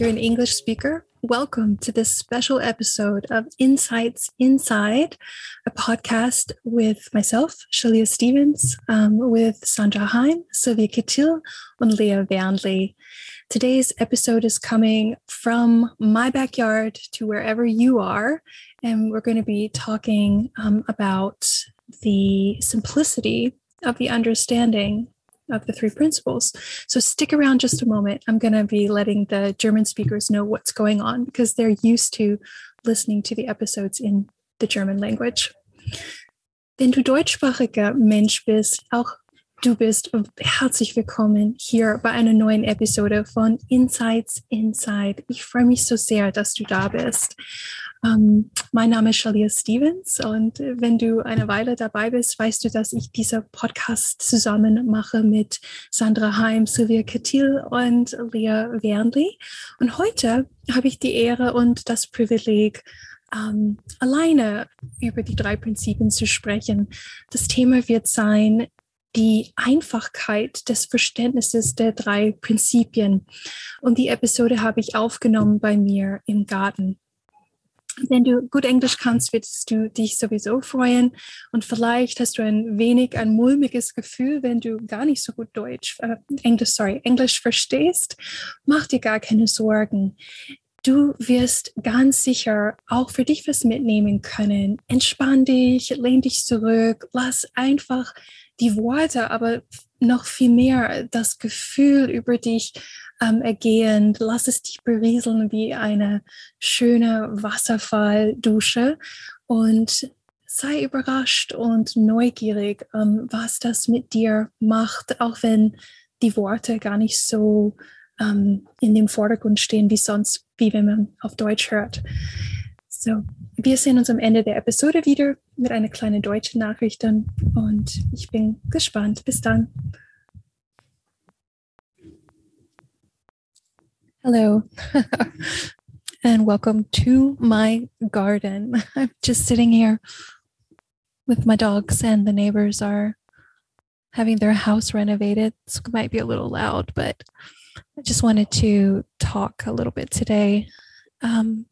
You're an English speaker, welcome to this special episode of Insights Inside, a podcast with myself, Shailia Stephens, um, with Sandra Heim, Silvia Chytil, and Lea Wernli. Today's episode is coming from my backyard to wherever you are, and we're going to be talking um, about the simplicity of the understanding of the three principles. So stick around just a moment. I'm going to be letting the German speakers know what's going on because they're used to listening to the episodes in the German language. Wenn du deutschsprachiger Mensch bist, auch du bist herzlich willkommen hier bei einer neuen Episode von Insights Inside. Ich freue mich so sehr, dass du da bist. Ähm, mein Name ist Shalia Stevens und wenn du eine Weile dabei bist, weißt du, dass ich diese Podcast zusammen mache mit Sandra Heim, Sylvia Kettil und Leah Wernley. Und heute habe ich die Ehre und das Privileg, ähm, alleine über die drei Prinzipien zu sprechen. Das Thema wird sein, die Einfachkeit des Verständnisses der drei Prinzipien. Und die Episode habe ich aufgenommen bei mir im Garten. Wenn du gut Englisch kannst, wirst du dich sowieso freuen. Und vielleicht hast du ein wenig ein mulmiges Gefühl, wenn du gar nicht so gut Deutsch, äh, Englisch, sorry, Englisch verstehst. Mach dir gar keine Sorgen. Du wirst ganz sicher auch für dich was mitnehmen können. Entspann dich, lehn dich zurück, lass einfach die Worte, aber noch viel mehr das Gefühl über dich ähm, ergehen. Lass es dich berieseln wie eine schöne Wasserfalldusche und sei überrascht und neugierig, ähm, was das mit dir macht, auch wenn die Worte gar nicht so ähm, in dem Vordergrund stehen wie sonst, wie wenn man auf Deutsch hört. So, wir sehen uns am Ende der Episode wieder mit einer kleinen deutschen Nachricht und ich bin gespannt. Bis dann. Hello, and welcome to my garden. I'm just sitting here with my dogs, and the neighbors are having their house renovated. So it might be a little loud, but I just wanted to talk a little bit today um,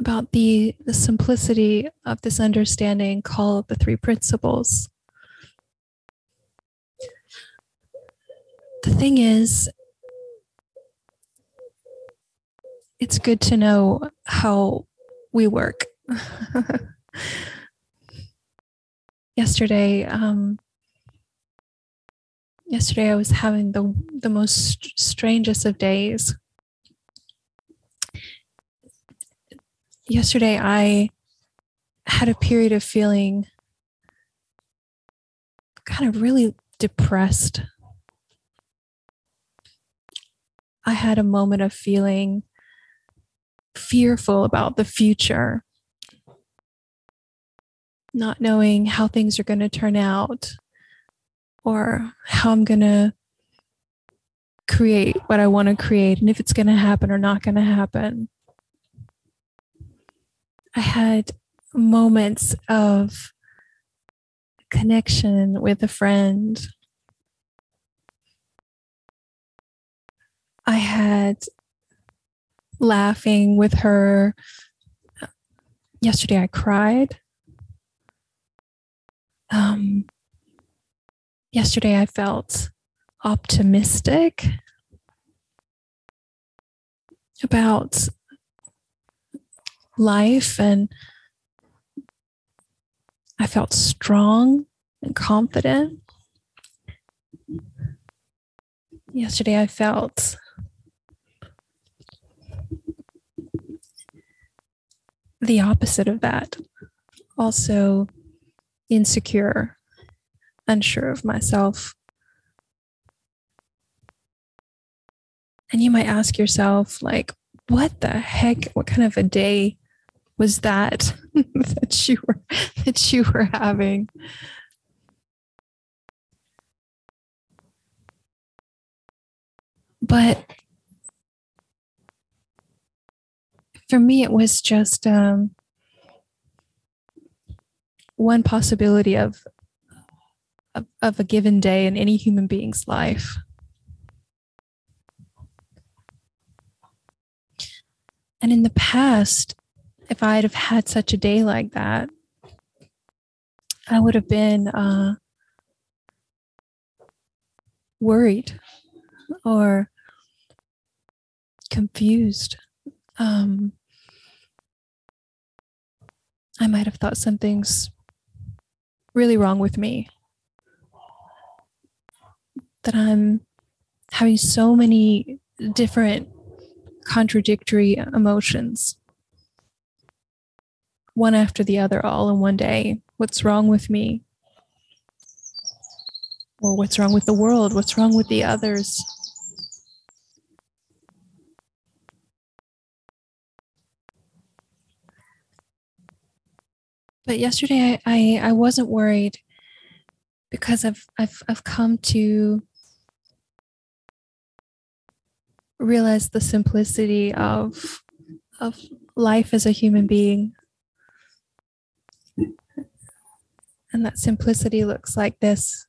about the, the simplicity of this understanding called the three principles. The thing is, it's good to know how we work. yesterday, um, yesterday I was having the the most strangest of days. Yesterday I had a period of feeling kind of really depressed. I had a moment of feeling fearful about the future, not knowing how things are going to turn out or how I'm going to create what I want to create and if it's going to happen or not going to happen. I had moments of connection with a friend. I had laughing with her. Yesterday, I cried. Um, yesterday, I felt optimistic about life and I felt strong and confident. Yesterday, I felt the opposite of that. Also, insecure, unsure of myself. And you might ask yourself, like, what the heck? What kind of a day was that that you were that you were having? But for me, it was just um, one possibility of, of of a given day in any human being's life. And in the past, if I'd have had such a day like that, I would have been uh, worried or confused. Um, I might have thought something's really wrong with me. That I'm having so many different contradictory emotions, one after the other, all in one day. What's wrong with me? Or what's wrong with the world? What's wrong with the others? But yesterday I, I, I wasn't worried because I've I've I've come to realize the simplicity of of life as a human being and that simplicity looks like this.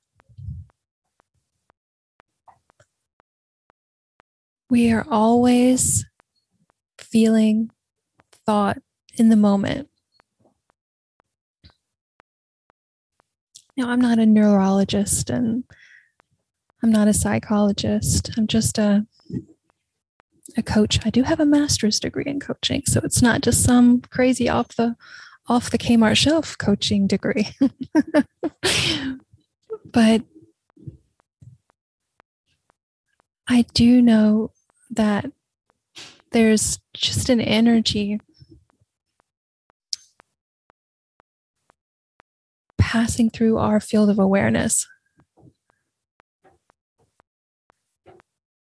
We are always feeling thought in the moment. Now i'm not a neurologist and i'm not a psychologist. I'm just a a coach. I do have a master's degree in coaching, so it's not just some crazy off the off the Kmart shelf coaching degree. but I do know that there's just an energy passing through our field of awareness.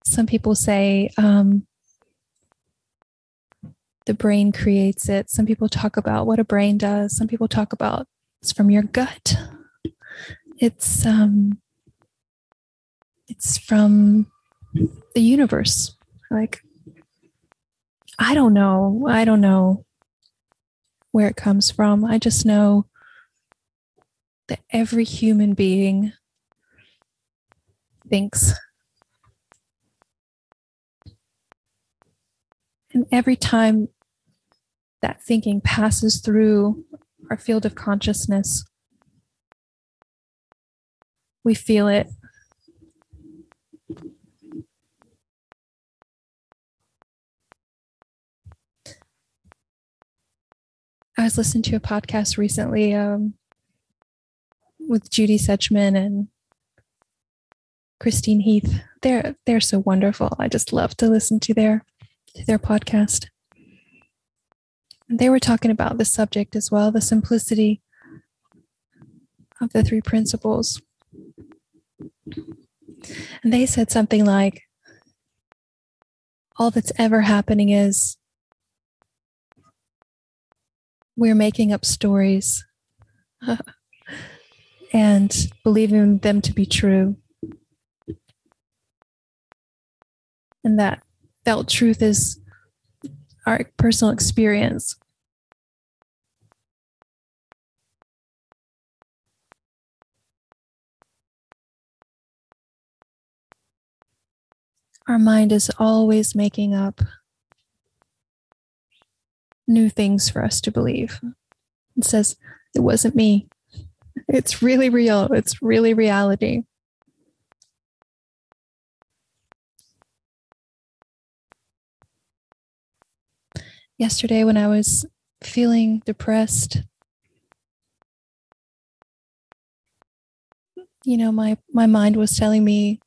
Some people say um, the brain creates it. Some people talk about what a brain does. Some people talk about it's from your gut. It's um it's from the universe. Like I don't know. I don't know where it comes from. I just know that every human being thinks And every time that thinking passes through our field of consciousness, we feel it. I was listening to a podcast recently um, with Judy Sedgeman and Christine Heath. They're they're so wonderful. I just love to listen to their to their podcast. They were talking about the subject as well, the simplicity of the three principles. And they said something like, all that's ever happening is we're making up stories and believing them to be true. And that felt truth is our personal experience. Our mind is always making up new things for us to believe. It says, It wasn't me. It's really real. It's really reality. Yesterday when I was feeling depressed. You know, my, my mind was telling me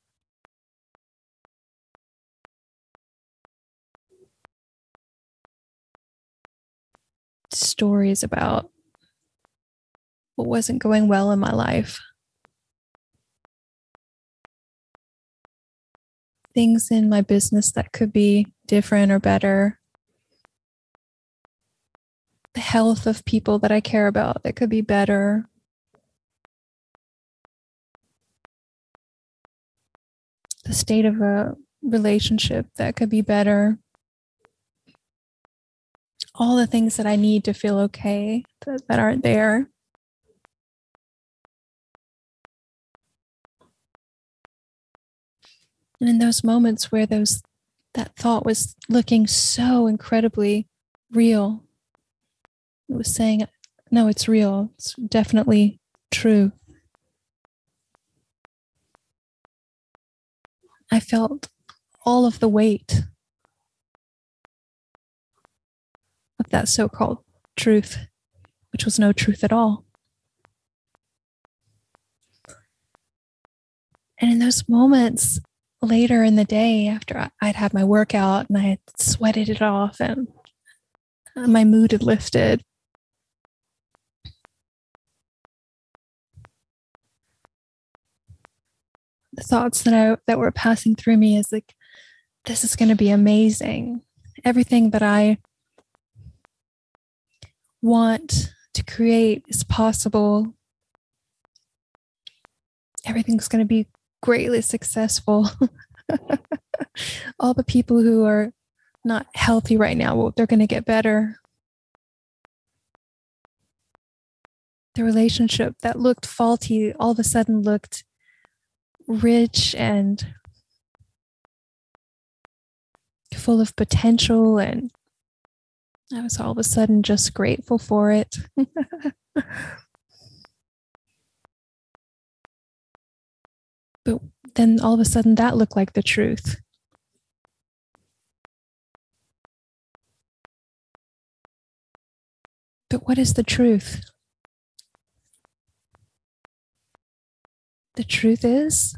stories about what wasn't going well in my life. things in my business that could be different or better. Health of people that I care about that could be better. The state of a relationship that could be better. All the things that I need to feel okay that, that aren't there. And in those moments where those that thought was looking so incredibly real, was saying, no, it's real. It's definitely true. I felt all of the weight of that so called truth, which was no truth at all. And in those moments, later in the day after I'd had my workout and I had sweated it off and my mood had lifted. The thoughts that I that were passing through me is like, this is going to be amazing. Everything that I want to create is possible. Everything's going to be greatly successful. All the people who are not healthy right now, well, they're going to get better. The relationship that looked faulty all of a sudden looked rich and full of potential. And I was all of a sudden just grateful for it. But then all of a sudden that looked like the truth. But what is the truth? The truth is,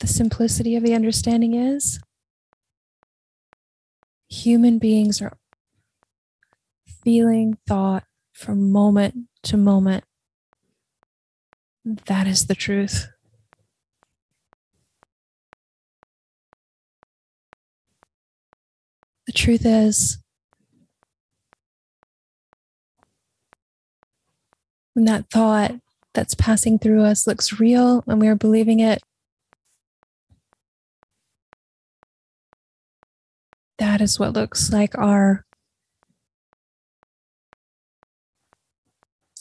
the simplicity of the understanding is, human beings are feeling thought from moment to moment that is the truth. The truth is, when that thought that's passing through us looks real and we are believing it, that is what looks like our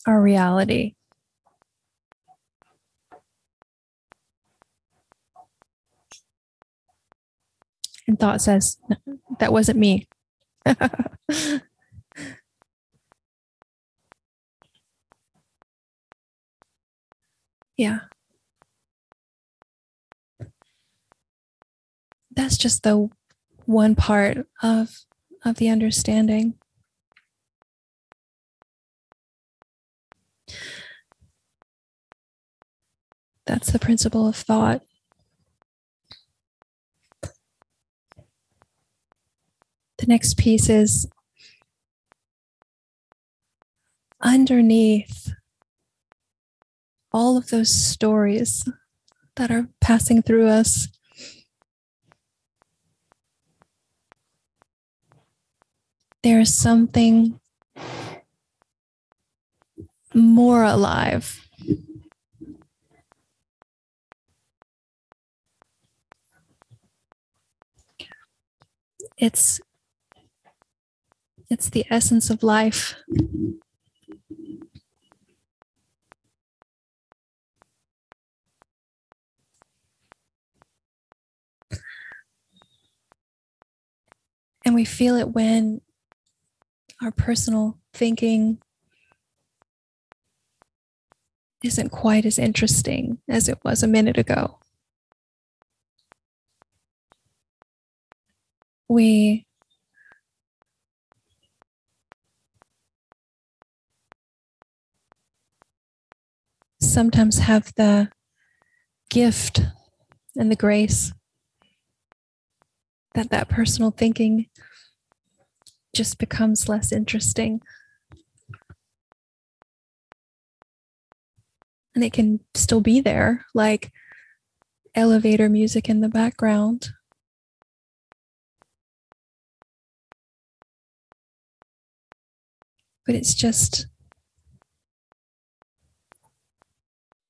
our reality. And thought says, that wasn't me. yeah. That's just the one part of of the understanding. That's the principle of thought. The next piece is underneath all of those stories that are passing through us. There is something more alive. It's it's the essence of life. And we feel it when our personal thinking isn't quite as interesting as it was a minute ago. We sometimes have the gift and the grace that that personal thinking just becomes less interesting. And it can still be there. Like elevator music in the background. But it's just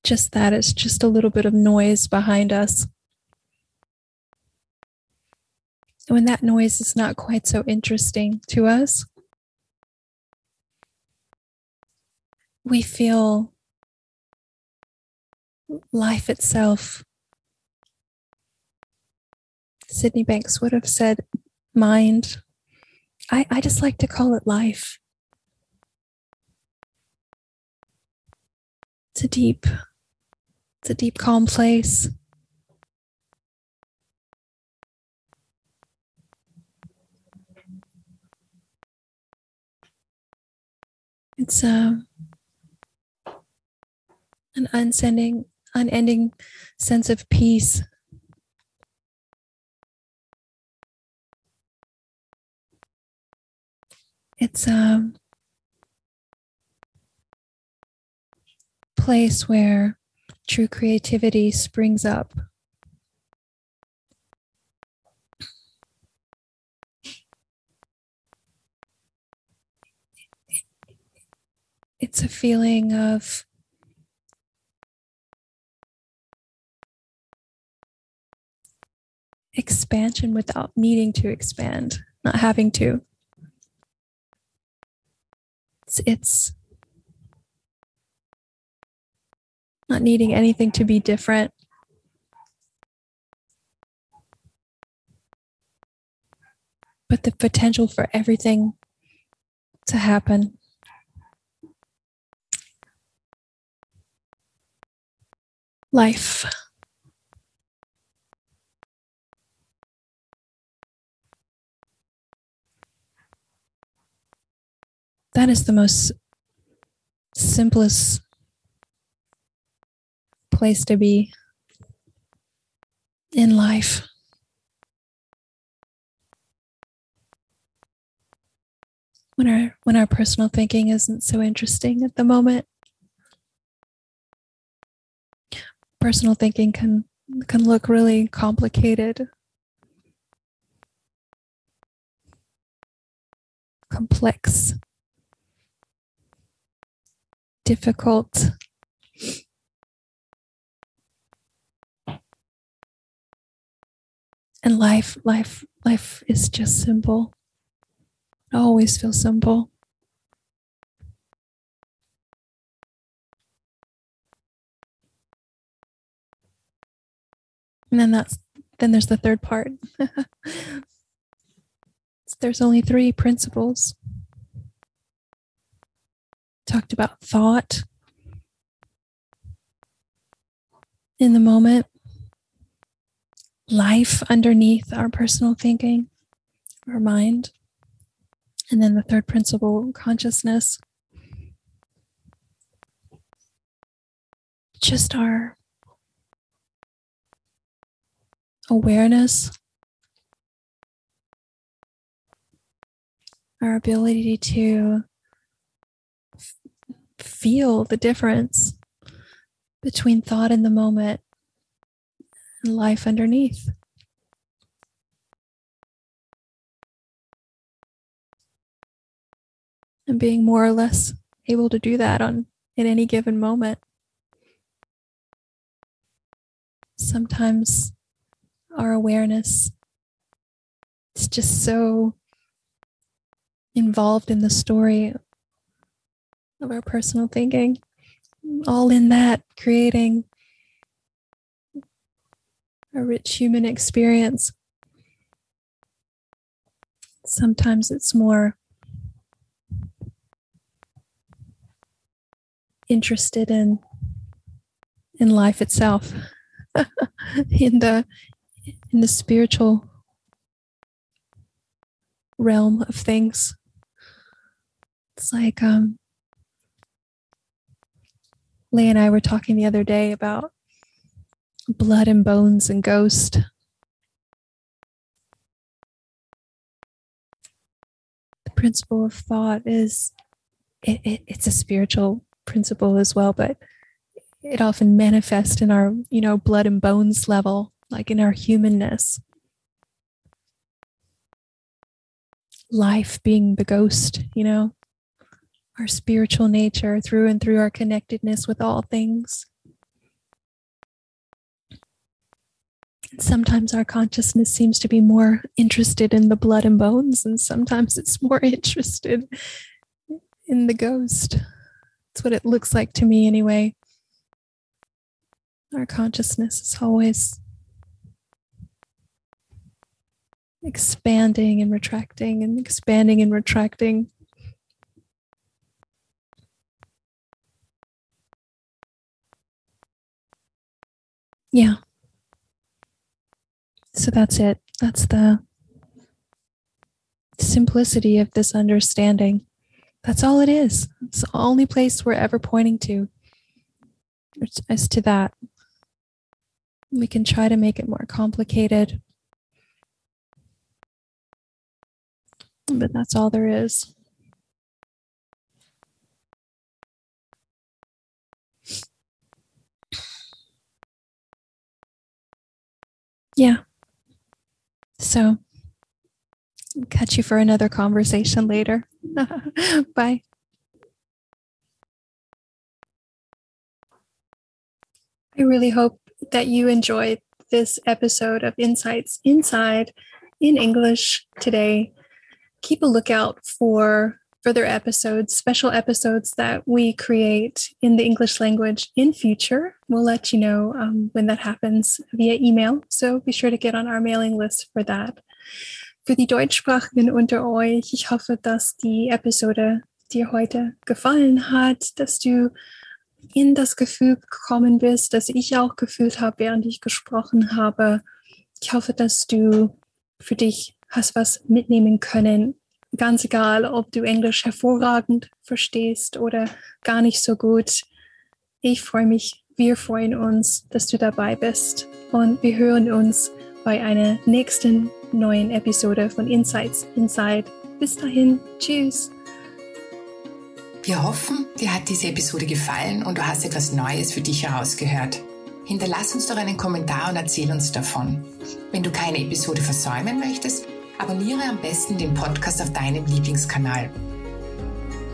just that it's just a little bit of noise behind us. When that noise is not quite so interesting to us, we feel life itself. Sydney Banks would have said mind. I, I just like to call it life. It's a deep it's a deep, calm place. It's uh, an unsending, unending sense of peace. It's a um, place where true creativity springs up. It's a feeling of expansion without needing to expand, not having to. It's, it's not needing anything to be different. But the potential for everything to happen. Life. That is the most simplest place to be in life. When our when our personal thinking isn't so interesting at the moment. Personal thinking can can look really complicated. Complex, difficult, and life life life is just simple. It always feels simple and then that's then there's the third part there's only three principles talked about thought in the moment life underneath our personal thinking, our mind. And then the third principle, consciousness. Just our awareness, our ability to feel the difference between thought in the moment and life underneath. And being more or less able to do that on in any given moment. Sometimes our awareness is just so involved in the story of our personal thinking, all in that, creating a rich human experience. Sometimes it's more interested in in life itself in the in the spiritual realm of things it's like um Lea and I were talking the other day about blood and bones and ghost. The principle of thought is it, it, it's a spiritual principle as well, but it often manifests in our, you know, blood and bones level, like in our humanness. Life being the ghost, you know, our spiritual nature through and through our connectedness with all things. sometimes our consciousness seems to be more interested in the blood and bones, and sometimes it's more interested in the ghost. That's what it looks like to me, anyway. Our consciousness is always expanding and retracting and expanding and retracting. Yeah. So that's it. That's the simplicity of this understanding. That's all it is. It's the only place we're ever pointing to as to that. We can try to make it more complicated, but that's all there is. Yeah. So, catch you for another conversation later. Bye. I really hope that you enjoyed this episode of Insights Inside in English today. Keep a lookout for further episodes, special episodes that we create in the English language in future. We'll let you know um, when that happens via email. So be sure to get on our mailing list for that. Für die Deutschsprachigen unter euch, ich hoffe, dass die Episode dir heute gefallen hat, dass du in das Gefühl gekommen bist, dass ich auch gefühlt habe, während ich gesprochen habe. Ich hoffe, dass du für dich hast was mitnehmen können ganz egal, ob du Englisch hervorragend verstehst oder gar nicht so gut. Ich freue mich, wir freuen uns, dass du dabei bist und wir hören uns bei einer nächsten neuen Episode von Insights Inside. Bis dahin, tschüss. Wir hoffen, dir hat diese Episode gefallen und du hast etwas Neues für dich herausgehört. Hinterlass uns doch einen Kommentar und erzähl uns davon. Wenn du keine Episode versäumen möchtest, Abonniere am besten den Podcast auf deinem Lieblingskanal.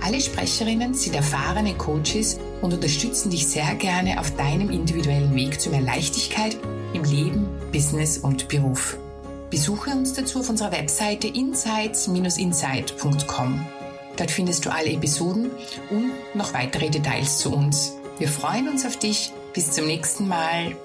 Alle Sprecherinnen sind erfahrene Coaches und unterstützen dich sehr gerne auf deinem individuellen Weg zu mehr Leichtigkeit im Leben, Business und Beruf. Besuche uns dazu auf unserer Webseite insights-insight.com. Dort findest du alle Episoden und noch weitere Details zu uns. Wir freuen uns auf dich. Bis zum nächsten Mal.